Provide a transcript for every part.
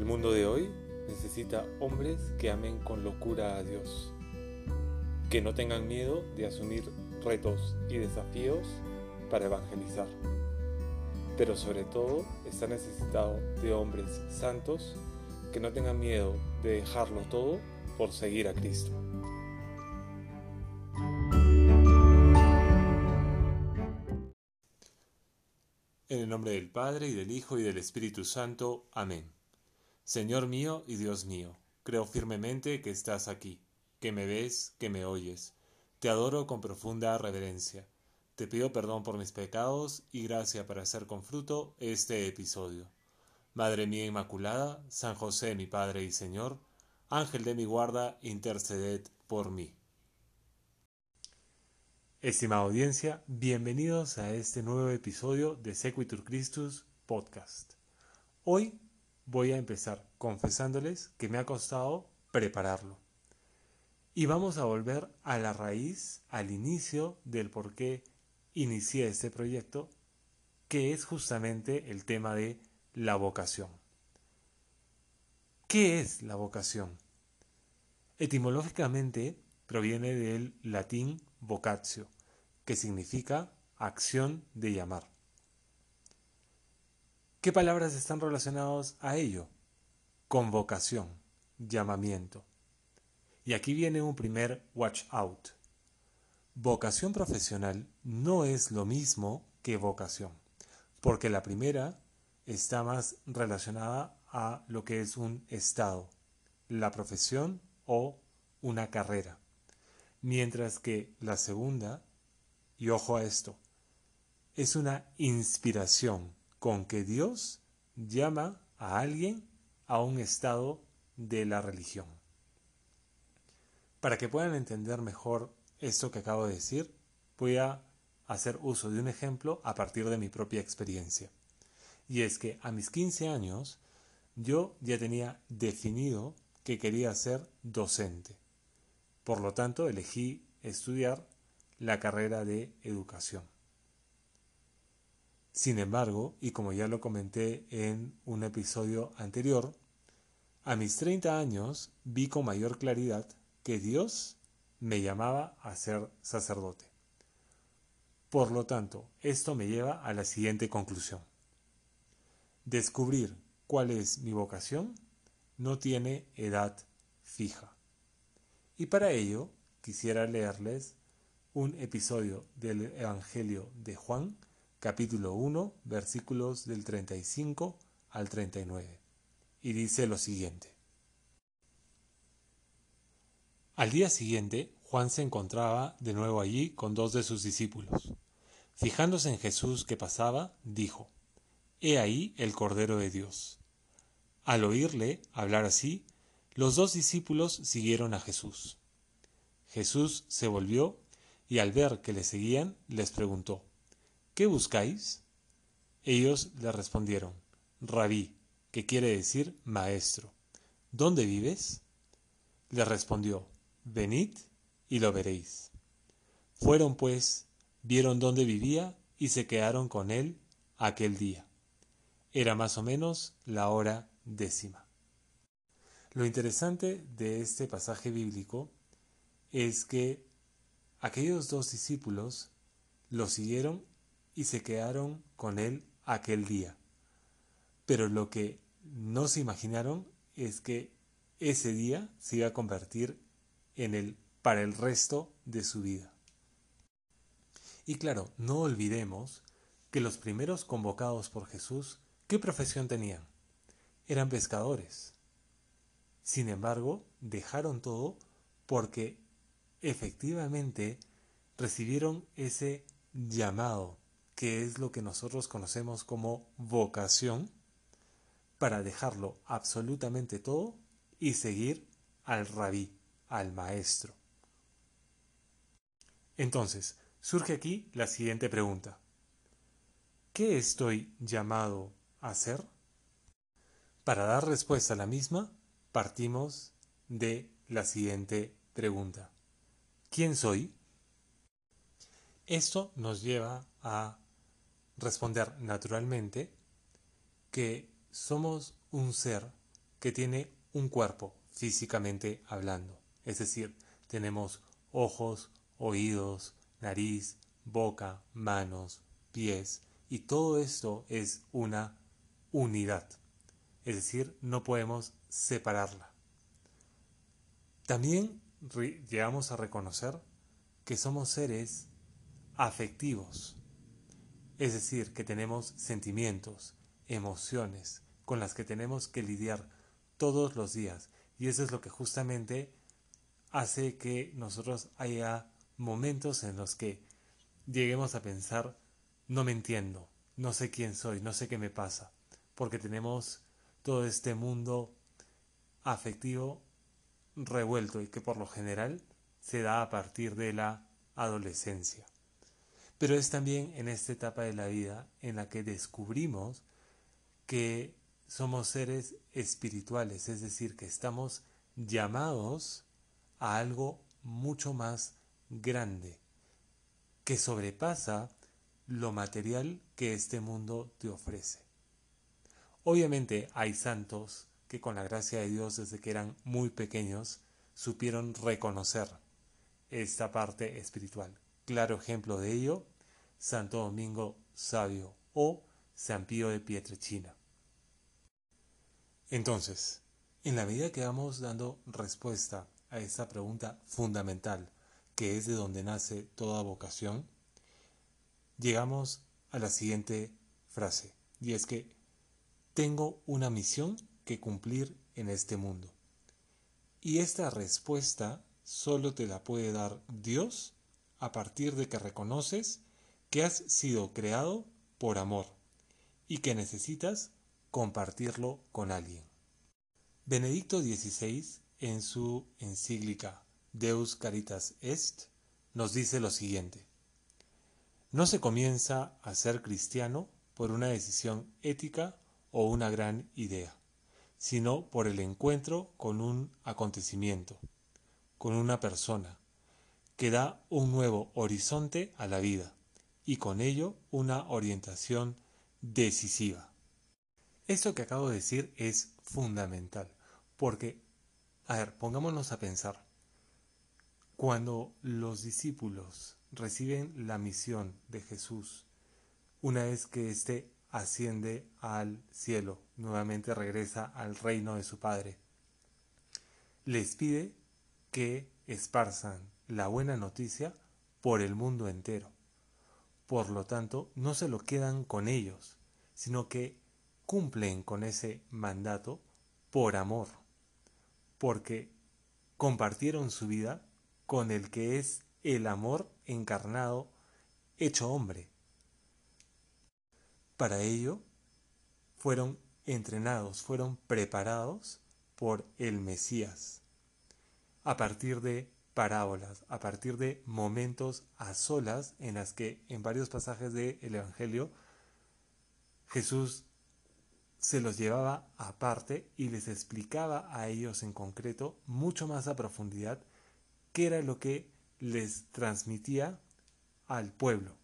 El mundo de hoy necesita hombres que amen con locura a Dios, que no tengan miedo de asumir retos y desafíos para evangelizar. Pero sobre todo está necesitado de hombres santos que no tengan miedo de dejarlo todo por seguir a Cristo. En el nombre del Padre y del Hijo y del Espíritu Santo. Amén. Señor mío y Dios mío, creo firmemente que estás aquí, que me ves, que me oyes. Te adoro con profunda reverencia. Te pido perdón por mis pecados y gracia para hacer con fruto este episodio. Madre mía Inmaculada, San José mi Padre y Señor, Ángel de mi guarda, interceded por mí. Estimada audiencia, bienvenidos a este nuevo episodio de Sequitur Christus Podcast. Hoy voy a empezar confesándoles que me ha costado prepararlo. Y vamos a volver a la raíz, al inicio del por qué inicié este proyecto, que es justamente el tema de la vocación. ¿Qué es la vocación? Etimológicamente proviene del latín vocatio, que significa acción de llamar. ¿Qué palabras están relacionadas a ello? Convocación, llamamiento. Y aquí viene un primer watch out. Vocación profesional no es lo mismo que vocación, porque la primera está más relacionada a lo que es un estado, la profesión o una carrera mientras que la segunda, y ojo a esto, es una inspiración con que Dios llama a alguien a un estado de la religión. Para que puedan entender mejor esto que acabo de decir, voy a hacer uso de un ejemplo a partir de mi propia experiencia. Y es que a mis 15 años yo ya tenía definido que quería ser docente. Por lo tanto, elegí estudiar la carrera de educación. Sin embargo, y como ya lo comenté en un episodio anterior, a mis 30 años vi con mayor claridad que Dios me llamaba a ser sacerdote. Por lo tanto, esto me lleva a la siguiente conclusión. Descubrir cuál es mi vocación no tiene edad fija. Y para ello quisiera leerles un episodio del Evangelio de Juan, capítulo 1, versículos del 35 al 39. Y dice lo siguiente. Al día siguiente, Juan se encontraba de nuevo allí con dos de sus discípulos. Fijándose en Jesús que pasaba, dijo, He ahí el Cordero de Dios. Al oírle hablar así, los dos discípulos siguieron a Jesús. Jesús se volvió y al ver que le seguían, les preguntó, ¿Qué buscáis? Ellos le respondieron, Rabí, que quiere decir maestro. ¿Dónde vives? Le respondió, Venid y lo veréis. Fueron pues, vieron dónde vivía y se quedaron con él aquel día. Era más o menos la hora décima. Lo interesante de este pasaje bíblico es que aquellos dos discípulos lo siguieron y se quedaron con él aquel día. Pero lo que no se imaginaron es que ese día se iba a convertir en el para el resto de su vida. Y claro, no olvidemos que los primeros convocados por Jesús, ¿qué profesión tenían? Eran pescadores. Sin embargo, dejaron todo porque efectivamente recibieron ese llamado, que es lo que nosotros conocemos como vocación, para dejarlo absolutamente todo y seguir al rabí, al maestro. Entonces, surge aquí la siguiente pregunta. ¿Qué estoy llamado a hacer? Para dar respuesta a la misma, partimos de la siguiente pregunta. ¿Quién soy? Esto nos lleva a responder naturalmente que somos un ser que tiene un cuerpo físicamente hablando. Es decir, tenemos ojos, oídos, nariz, boca, manos, pies, y todo esto es una unidad. Es decir, no podemos separarla. También llegamos a reconocer que somos seres afectivos. Es decir, que tenemos sentimientos, emociones con las que tenemos que lidiar todos los días. Y eso es lo que justamente hace que nosotros haya momentos en los que lleguemos a pensar, no me entiendo, no sé quién soy, no sé qué me pasa, porque tenemos todo este mundo afectivo revuelto y que por lo general se da a partir de la adolescencia. Pero es también en esta etapa de la vida en la que descubrimos que somos seres espirituales, es decir, que estamos llamados a algo mucho más grande, que sobrepasa lo material que este mundo te ofrece. Obviamente hay santos que con la gracia de Dios desde que eran muy pequeños supieron reconocer esta parte espiritual. Claro ejemplo de ello, Santo Domingo Sabio o San Pío de Pietrechina. Entonces, en la medida que vamos dando respuesta a esta pregunta fundamental, que es de donde nace toda vocación, llegamos a la siguiente frase, y es que tengo una misión que cumplir en este mundo. Y esta respuesta solo te la puede dar Dios a partir de que reconoces que has sido creado por amor y que necesitas compartirlo con alguien. Benedicto XVI, en su encíclica Deus Caritas Est, nos dice lo siguiente. No se comienza a ser cristiano por una decisión ética o una gran idea, sino por el encuentro con un acontecimiento, con una persona, que da un nuevo horizonte a la vida y con ello una orientación decisiva. Esto que acabo de decir es fundamental, porque, a ver, pongámonos a pensar, cuando los discípulos reciben la misión de Jesús, una vez que éste asciende al cielo, nuevamente regresa al reino de su Padre, les pide que esparzan la buena noticia por el mundo entero. Por lo tanto, no se lo quedan con ellos, sino que cumplen con ese mandato por amor, porque compartieron su vida con el que es el amor encarnado, hecho hombre. Para ello, fueron entrenados, fueron preparados por el Mesías, a partir de parábolas, a partir de momentos a solas en las que en varios pasajes del Evangelio Jesús se los llevaba aparte y les explicaba a ellos en concreto mucho más a profundidad qué era lo que les transmitía al pueblo.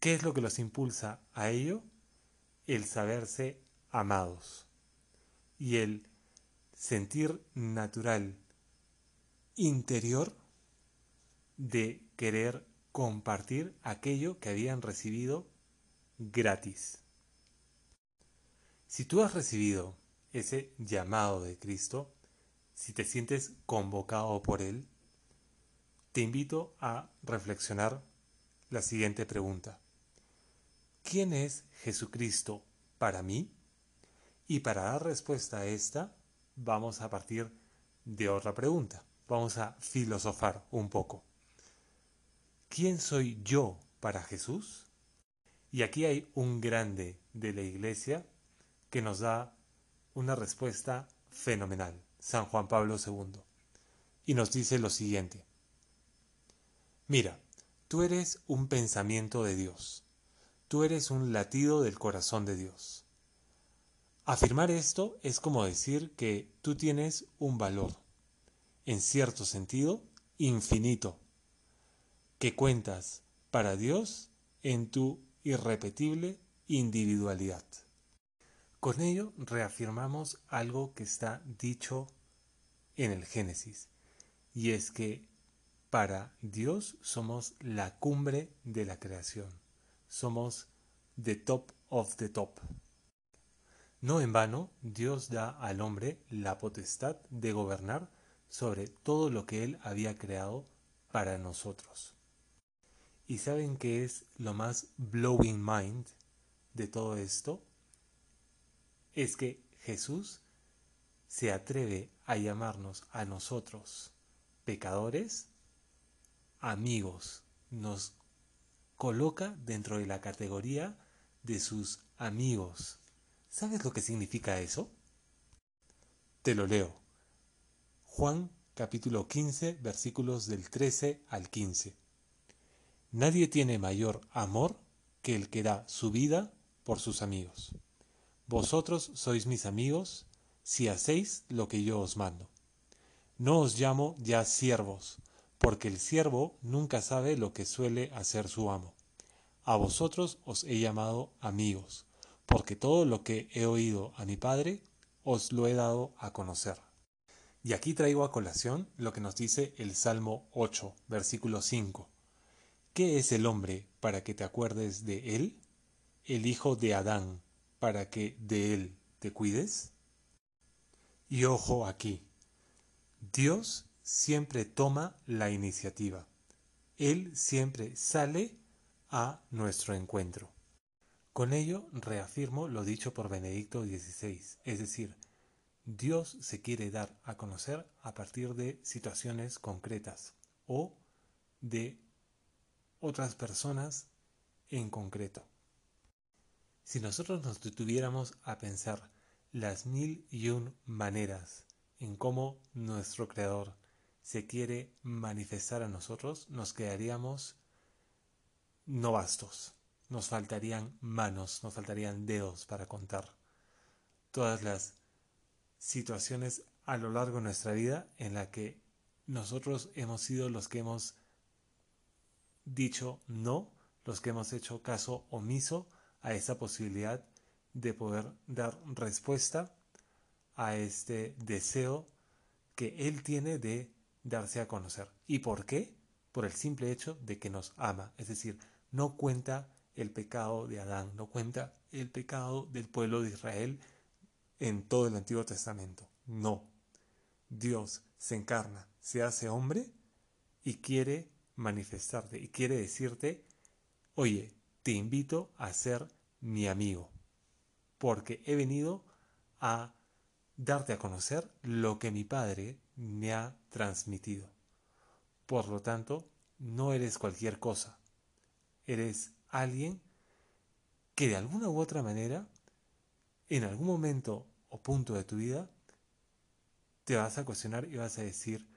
¿Qué es lo que los impulsa a ello? El saberse amados y el sentir natural interior de querer compartir aquello que habían recibido gratis. Si tú has recibido ese llamado de Cristo, si te sientes convocado por Él, te invito a reflexionar la siguiente pregunta. ¿Quién es Jesucristo para mí? Y para dar respuesta a esta, vamos a partir de otra pregunta. Vamos a filosofar un poco. ¿Quién soy yo para Jesús? Y aquí hay un grande de la Iglesia que nos da una respuesta fenomenal, San Juan Pablo II. Y nos dice lo siguiente. Mira, tú eres un pensamiento de Dios. Tú eres un latido del corazón de Dios. Afirmar esto es como decir que tú tienes un valor, en cierto sentido, infinito, que cuentas para Dios en tu irrepetible individualidad. Con ello reafirmamos algo que está dicho en el Génesis, y es que para Dios somos la cumbre de la creación, somos the top of the top. No en vano, Dios da al hombre la potestad de gobernar sobre todo lo que Él había creado para nosotros. ¿Y saben qué es lo más blowing mind de todo esto? Es que Jesús se atreve a llamarnos a nosotros, pecadores, amigos. Nos coloca dentro de la categoría de sus amigos. ¿Sabes lo que significa eso? Te lo leo. Juan capítulo 15 versículos del 13 al 15. Nadie tiene mayor amor que el que da su vida por sus amigos. Vosotros sois mis amigos si hacéis lo que yo os mando. No os llamo ya siervos, porque el siervo nunca sabe lo que suele hacer su amo. A vosotros os he llamado amigos, porque todo lo que he oído a mi Padre os lo he dado a conocer. Y aquí traigo a colación lo que nos dice el Salmo 8, versículo 5. ¿Qué es el hombre para que te acuerdes de él? El hijo de Adán para que de él te cuides. Y ojo aquí, Dios siempre toma la iniciativa. Él siempre sale a nuestro encuentro. Con ello reafirmo lo dicho por Benedicto XVI, es decir, Dios se quiere dar a conocer a partir de situaciones concretas o de otras personas en concreto. Si nosotros nos detuviéramos a pensar las mil y un maneras en cómo nuestro Creador se quiere manifestar a nosotros, nos quedaríamos no bastos. Nos faltarían manos, nos faltarían dedos para contar todas las situaciones a lo largo de nuestra vida en la que nosotros hemos sido los que hemos dicho no, los que hemos hecho caso omiso a esa posibilidad de poder dar respuesta a este deseo que Él tiene de darse a conocer. ¿Y por qué? Por el simple hecho de que nos ama. Es decir, no cuenta el pecado de Adán, no cuenta el pecado del pueblo de Israel en todo el Antiguo Testamento. No. Dios se encarna, se hace hombre y quiere manifestarte y quiere decirte, oye, te invito a ser mi amigo, porque he venido a darte a conocer lo que mi Padre me ha transmitido. Por lo tanto, no eres cualquier cosa, eres alguien que de alguna u otra manera, en algún momento o punto de tu vida, te vas a cuestionar y vas a decir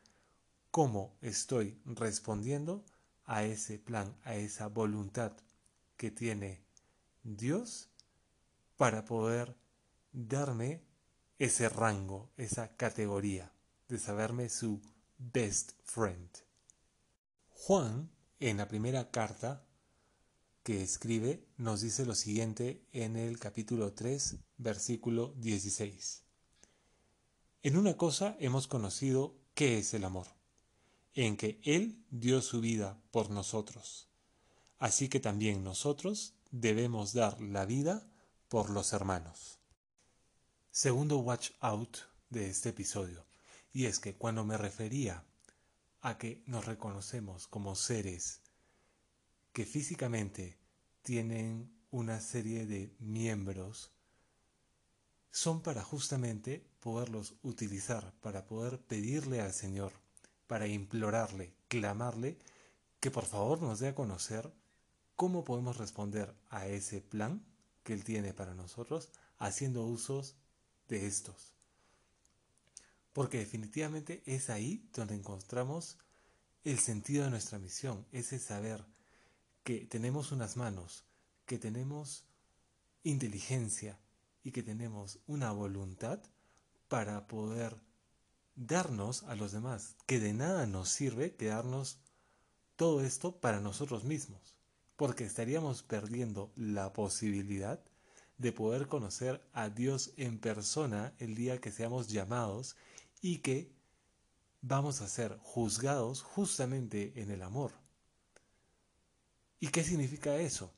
cómo estoy respondiendo a ese plan, a esa voluntad que tiene Dios para poder darme ese rango, esa categoría de saberme su best friend. Juan, en la primera carta, que escribe nos dice lo siguiente en el capítulo 3, versículo 16. En una cosa hemos conocido qué es el amor, en que Él dio su vida por nosotros. Así que también nosotros debemos dar la vida por los hermanos. Segundo watch out de este episodio, y es que cuando me refería a que nos reconocemos como seres que físicamente tienen una serie de miembros son para justamente poderlos utilizar, para poder pedirle al Señor, para implorarle, clamarle, que por favor nos dé a conocer cómo podemos responder a ese plan que Él tiene para nosotros haciendo usos de estos. Porque definitivamente es ahí donde encontramos el sentido de nuestra misión, ese saber que tenemos unas manos, que tenemos inteligencia y que tenemos una voluntad para poder darnos a los demás, que de nada nos sirve quedarnos todo esto para nosotros mismos, porque estaríamos perdiendo la posibilidad de poder conocer a Dios en persona el día que seamos llamados y que vamos a ser juzgados justamente en el amor. ¿Y qué significa eso?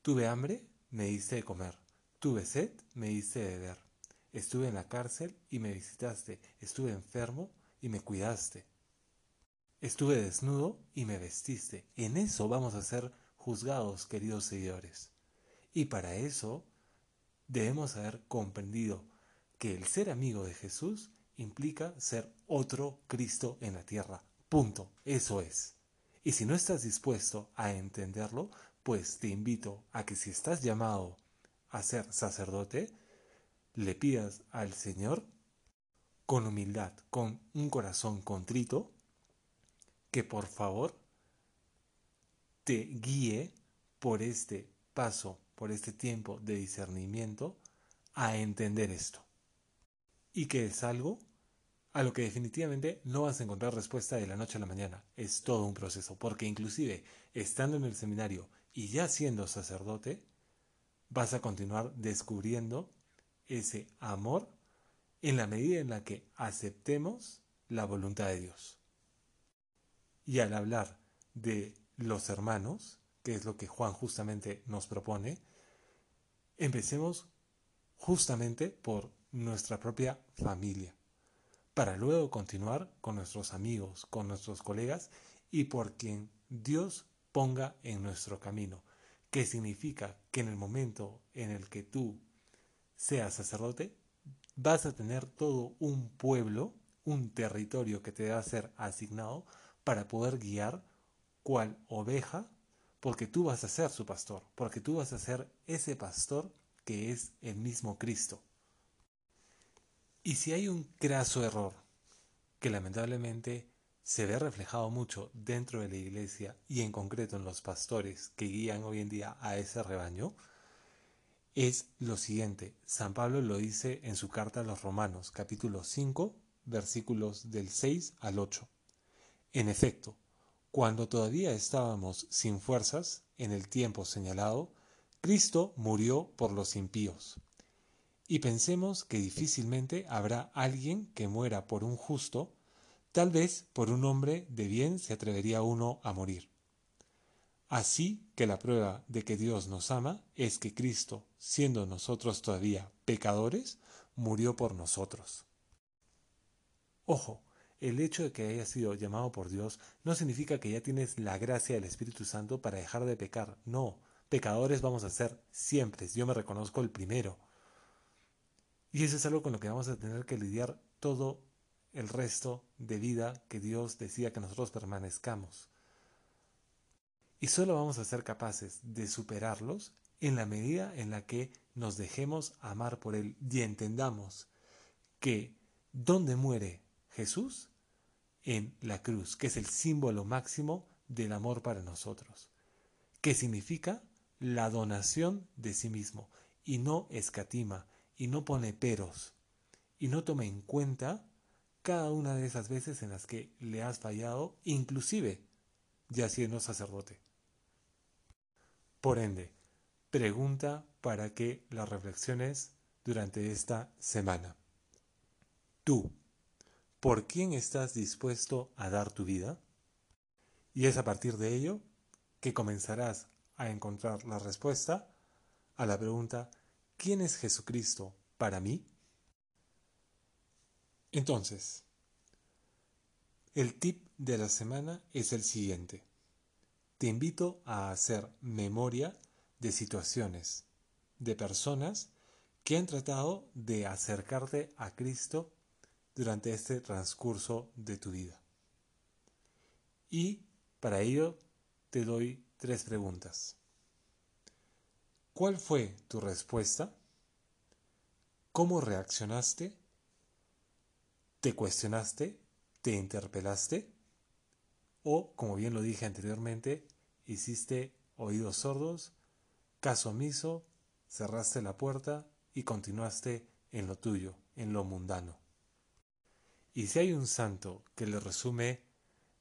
Tuve hambre, me diste de comer. Tuve sed, me diste de beber. Estuve en la cárcel y me visitaste. Estuve enfermo y me cuidaste. Estuve desnudo y me vestiste. En eso vamos a ser juzgados, queridos seguidores. Y para eso debemos haber comprendido que el ser amigo de Jesús implica ser otro Cristo en la tierra. Punto. Eso es. Y si no estás dispuesto a entenderlo, pues te invito a que si estás llamado a ser sacerdote, le pidas al Señor con humildad, con un corazón contrito, que por favor te guíe por este paso, por este tiempo de discernimiento, a entender esto. Y que es algo a lo que definitivamente no vas a encontrar respuesta de la noche a la mañana. Es todo un proceso, porque inclusive estando en el seminario y ya siendo sacerdote, vas a continuar descubriendo ese amor en la medida en la que aceptemos la voluntad de Dios. Y al hablar de los hermanos, que es lo que Juan justamente nos propone, empecemos justamente por nuestra propia familia para luego continuar con nuestros amigos, con nuestros colegas y por quien Dios ponga en nuestro camino, que significa que en el momento en el que tú seas sacerdote, vas a tener todo un pueblo, un territorio que te va a ser asignado para poder guiar cual oveja, porque tú vas a ser su pastor, porque tú vas a ser ese pastor que es el mismo Cristo. Y si hay un craso error que lamentablemente se ve reflejado mucho dentro de la iglesia y en concreto en los pastores que guían hoy en día a ese rebaño, es lo siguiente. San Pablo lo dice en su carta a los Romanos, capítulo 5, versículos del 6 al 8. En efecto, cuando todavía estábamos sin fuerzas, en el tiempo señalado, Cristo murió por los impíos y pensemos que difícilmente habrá alguien que muera por un justo, tal vez por un hombre de bien se atrevería uno a morir. Así que la prueba de que Dios nos ama es que Cristo, siendo nosotros todavía pecadores, murió por nosotros. Ojo, el hecho de que hayas sido llamado por Dios no significa que ya tienes la gracia del Espíritu Santo para dejar de pecar. No, pecadores vamos a ser siempre. Yo me reconozco el primero. Y eso es algo con lo que vamos a tener que lidiar todo el resto de vida que Dios decía que nosotros permanezcamos. Y solo vamos a ser capaces de superarlos en la medida en la que nos dejemos amar por Él y entendamos que ¿dónde muere Jesús? En la cruz, que es el símbolo máximo del amor para nosotros, que significa la donación de sí mismo y no escatima, y no pone peros y no toma en cuenta cada una de esas veces en las que le has fallado, inclusive ya siendo sacerdote. Por ende, pregunta para que las reflexiones durante esta semana. Tú, ¿por quién estás dispuesto a dar tu vida? Y es a partir de ello que comenzarás a encontrar la respuesta a la pregunta ¿quién es Jesucristo para mí? Entonces, el tip de la semana es el siguiente. Te invito a hacer memoria de situaciones, de personas que han tratado de acercarte a Cristo durante este transcurso de tu vida. Y para ello te doy tres preguntas. ¿Cuál fue tu respuesta? ¿Cómo reaccionaste? ¿Te cuestionaste? ¿Te interpelaste? O, como bien lo dije anteriormente, hiciste oídos sordos, caso omiso, cerraste la puerta y continuaste en lo tuyo, en lo mundano. Y si hay un santo que le resume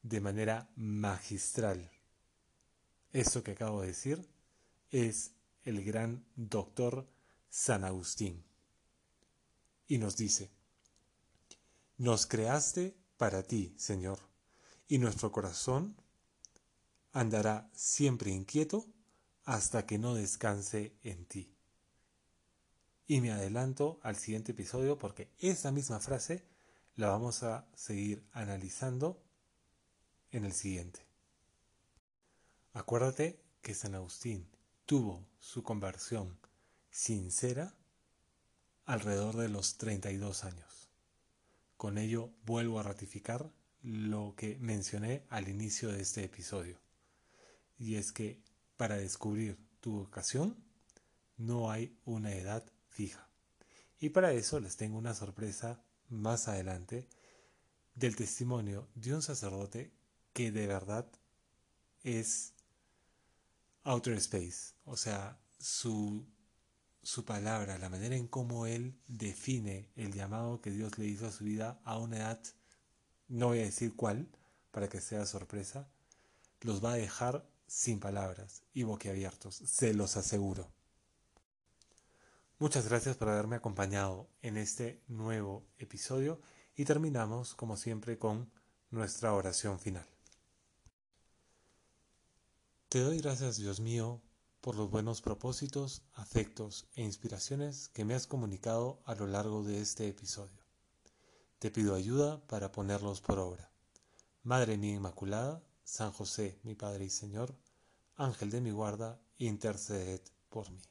de manera magistral esto que acabo de decir, es el gran doctor San Agustín. Y nos dice, nos creaste para ti, Señor, y nuestro corazón andará siempre inquieto hasta que no descanse en ti. Y me adelanto al siguiente episodio porque esa misma frase la vamos a seguir analizando en el siguiente. Acuérdate que San Agustín tuvo su conversión sincera alrededor de los 32 años. Con ello vuelvo a ratificar lo que mencioné al inicio de este episodio. Y es que para descubrir tu vocación no hay una edad fija. Y para eso les tengo una sorpresa más adelante del testimonio de un sacerdote que de verdad es outer space, o sea, su, su palabra, la manera en cómo él define el llamado que Dios le hizo a su vida a una edad, no voy a decir cuál, para que sea sorpresa, los va a dejar sin palabras y boquiabiertos, se los aseguro. Muchas gracias por haberme acompañado en este nuevo episodio y terminamos como siempre con nuestra oración final. Te doy gracias Dios mío por los buenos propósitos, afectos e inspiraciones que me has comunicado a lo largo de este episodio. Te pido ayuda para ponerlos por obra. Madre mía Inmaculada, San José, mi Padre y Señor, Ángel de mi guarda, interceded por mí.